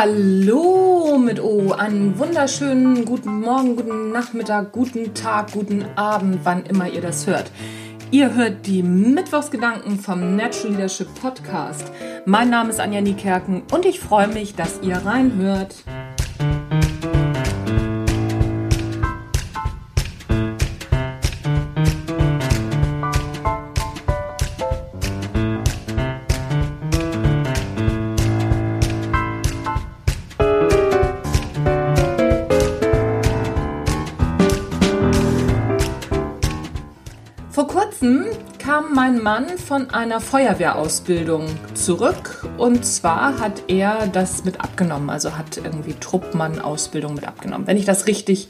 Hallo mit O, einen wunderschönen guten Morgen, guten Nachmittag, guten Tag, guten Abend, wann immer ihr das hört. Ihr hört die Mittwochsgedanken vom Natural Leadership Podcast. Mein Name ist Anja Niekerken und ich freue mich, dass ihr reinhört. Vor kurzem kam mein Mann von einer Feuerwehrausbildung zurück und zwar hat er das mit abgenommen, also hat irgendwie Truppmann-Ausbildung mit abgenommen. Wenn ich das richtig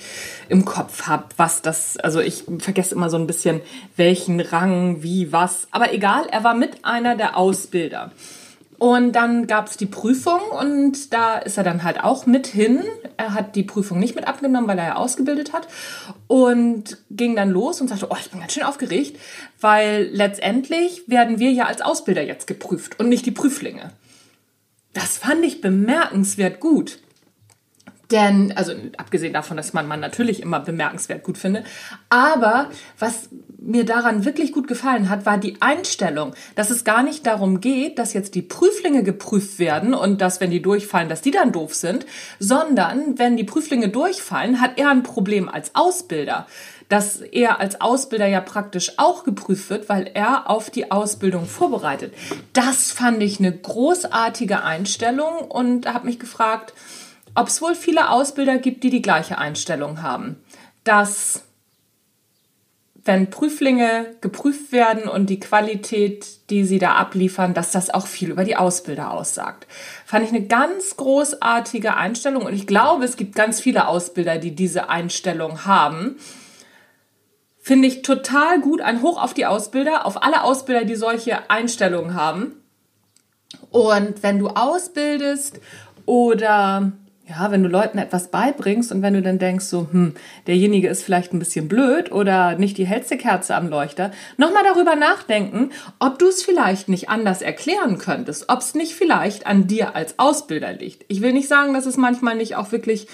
im Kopf habe, was das, also ich vergesse immer so ein bisschen, welchen Rang, wie, was, aber egal, er war mit einer der Ausbilder. Und dann gab es die Prüfung und da ist er dann halt auch mit hin. Er hat die Prüfung nicht mit abgenommen, weil er ja ausgebildet hat. Und ging dann los und sagte, oh, ich bin ganz schön aufgeregt, weil letztendlich werden wir ja als Ausbilder jetzt geprüft und nicht die Prüflinge. Das fand ich bemerkenswert gut. Denn, also abgesehen davon, dass man man natürlich immer bemerkenswert gut finde, aber was mir daran wirklich gut gefallen hat, war die Einstellung, dass es gar nicht darum geht, dass jetzt die Prüflinge geprüft werden und dass, wenn die durchfallen, dass die dann doof sind, sondern wenn die Prüflinge durchfallen, hat er ein Problem als Ausbilder dass er als Ausbilder ja praktisch auch geprüft wird, weil er auf die Ausbildung vorbereitet. Das fand ich eine großartige Einstellung und habe mich gefragt, ob es wohl viele Ausbilder gibt, die die gleiche Einstellung haben. Dass wenn Prüflinge geprüft werden und die Qualität, die sie da abliefern, dass das auch viel über die Ausbilder aussagt. Fand ich eine ganz großartige Einstellung und ich glaube, es gibt ganz viele Ausbilder, die diese Einstellung haben. Finde ich total gut, ein Hoch auf die Ausbilder, auf alle Ausbilder, die solche Einstellungen haben. Und wenn du ausbildest oder ja, wenn du Leuten etwas beibringst und wenn du dann denkst, so, hm, derjenige ist vielleicht ein bisschen blöd oder nicht die hellste Kerze am Leuchter, nochmal darüber nachdenken, ob du es vielleicht nicht anders erklären könntest, ob es nicht vielleicht an dir als Ausbilder liegt. Ich will nicht sagen, dass es manchmal nicht auch wirklich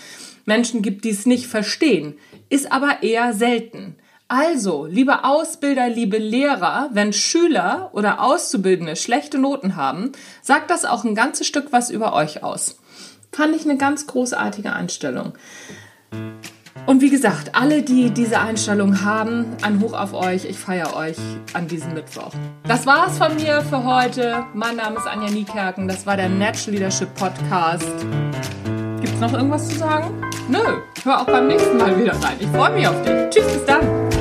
Menschen gibt, die es nicht verstehen, ist aber eher selten. Also, liebe Ausbilder, liebe Lehrer, wenn Schüler oder Auszubildende schlechte Noten haben, sagt das auch ein ganzes Stück was über euch aus. Fand ich eine ganz großartige Einstellung. Und wie gesagt, alle, die diese Einstellung haben, ein Hoch auf euch. Ich feiere euch an diesem Mittwoch. Das war's von mir für heute. Mein Name ist Anja Niekerken. Das war der Natural Leadership Podcast. Gibt's noch irgendwas zu sagen? Nö, hör auch beim nächsten Mal wieder rein. Ich freue mich auf dich. Tschüss, bis dann.